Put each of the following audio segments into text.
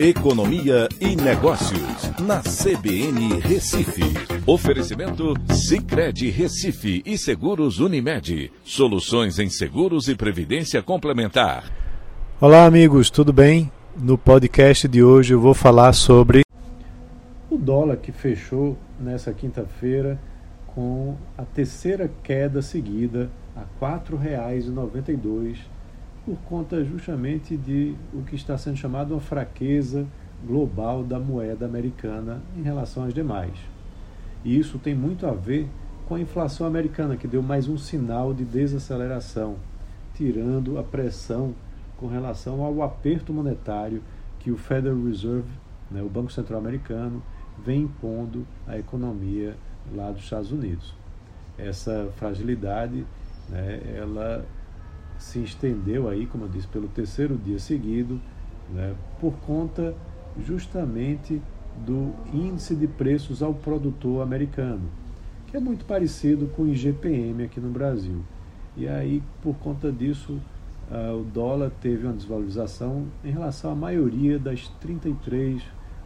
Economia e Negócios, na CBN Recife. Oferecimento Cicred Recife e Seguros Unimed. Soluções em seguros e previdência complementar. Olá, amigos, tudo bem? No podcast de hoje eu vou falar sobre o dólar que fechou nessa quinta-feira com a terceira queda seguida a R$ 4,92 por conta justamente de o que está sendo chamado uma fraqueza global da moeda americana em relação às demais. E isso tem muito a ver com a inflação americana, que deu mais um sinal de desaceleração, tirando a pressão com relação ao aperto monetário que o Federal Reserve, né, o Banco Central Americano, vem impondo à economia lá dos Estados Unidos. Essa fragilidade, né, ela se estendeu aí, como eu disse, pelo terceiro dia seguido, né, por conta justamente do índice de preços ao produtor americano, que é muito parecido com o IGPM aqui no Brasil. E aí, por conta disso, uh, o dólar teve uma desvalorização em relação à maioria das 33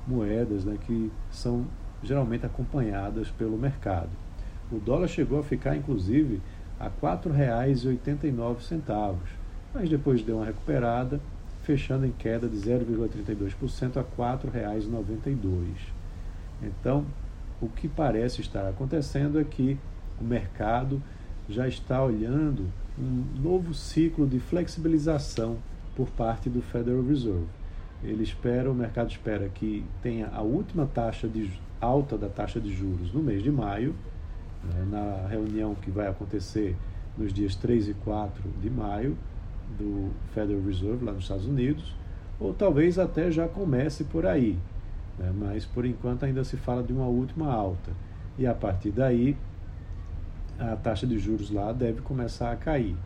moedas né, que são geralmente acompanhadas pelo mercado. O dólar chegou a ficar, inclusive, a R$ 4,89, mas depois deu uma recuperada, fechando em queda de 0,32% a R$ 4,92. Então, o que parece estar acontecendo é que o mercado já está olhando um novo ciclo de flexibilização por parte do Federal Reserve. Ele espera, o mercado espera que tenha a última taxa de alta da taxa de juros no mês de maio, né, na reunião que vai acontecer nos dias 3 e 4 de maio do Federal Reserve lá nos Estados Unidos, ou talvez até já comece por aí, né, mas por enquanto ainda se fala de uma última alta. E a partir daí, a taxa de juros lá deve começar a cair.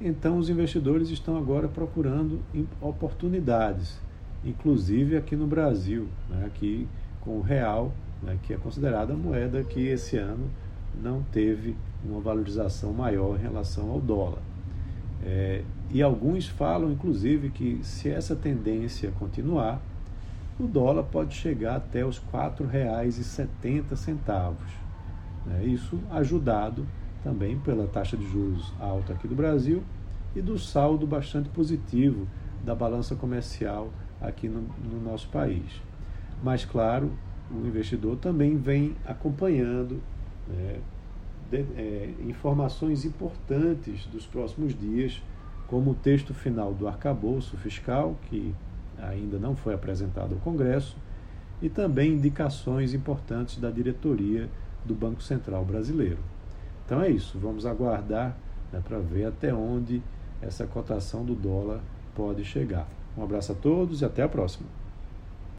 Então, os investidores estão agora procurando oportunidades, inclusive aqui no Brasil, né, aqui com o real, né, que é considerada a moeda que esse ano não teve uma valorização maior em relação ao dólar. É, e alguns falam, inclusive, que se essa tendência continuar, o dólar pode chegar até os R$ 4,70. Né? Isso ajudado também pela taxa de juros alta aqui do Brasil e do saldo bastante positivo da balança comercial aqui no, no nosso país. Mas, claro, o investidor também vem acompanhando né, de, é, informações importantes dos próximos dias, como o texto final do arcabouço fiscal, que ainda não foi apresentado ao Congresso, e também indicações importantes da diretoria do Banco Central Brasileiro. Então é isso, vamos aguardar né, para ver até onde essa cotação do dólar pode chegar. Um abraço a todos e até a próxima.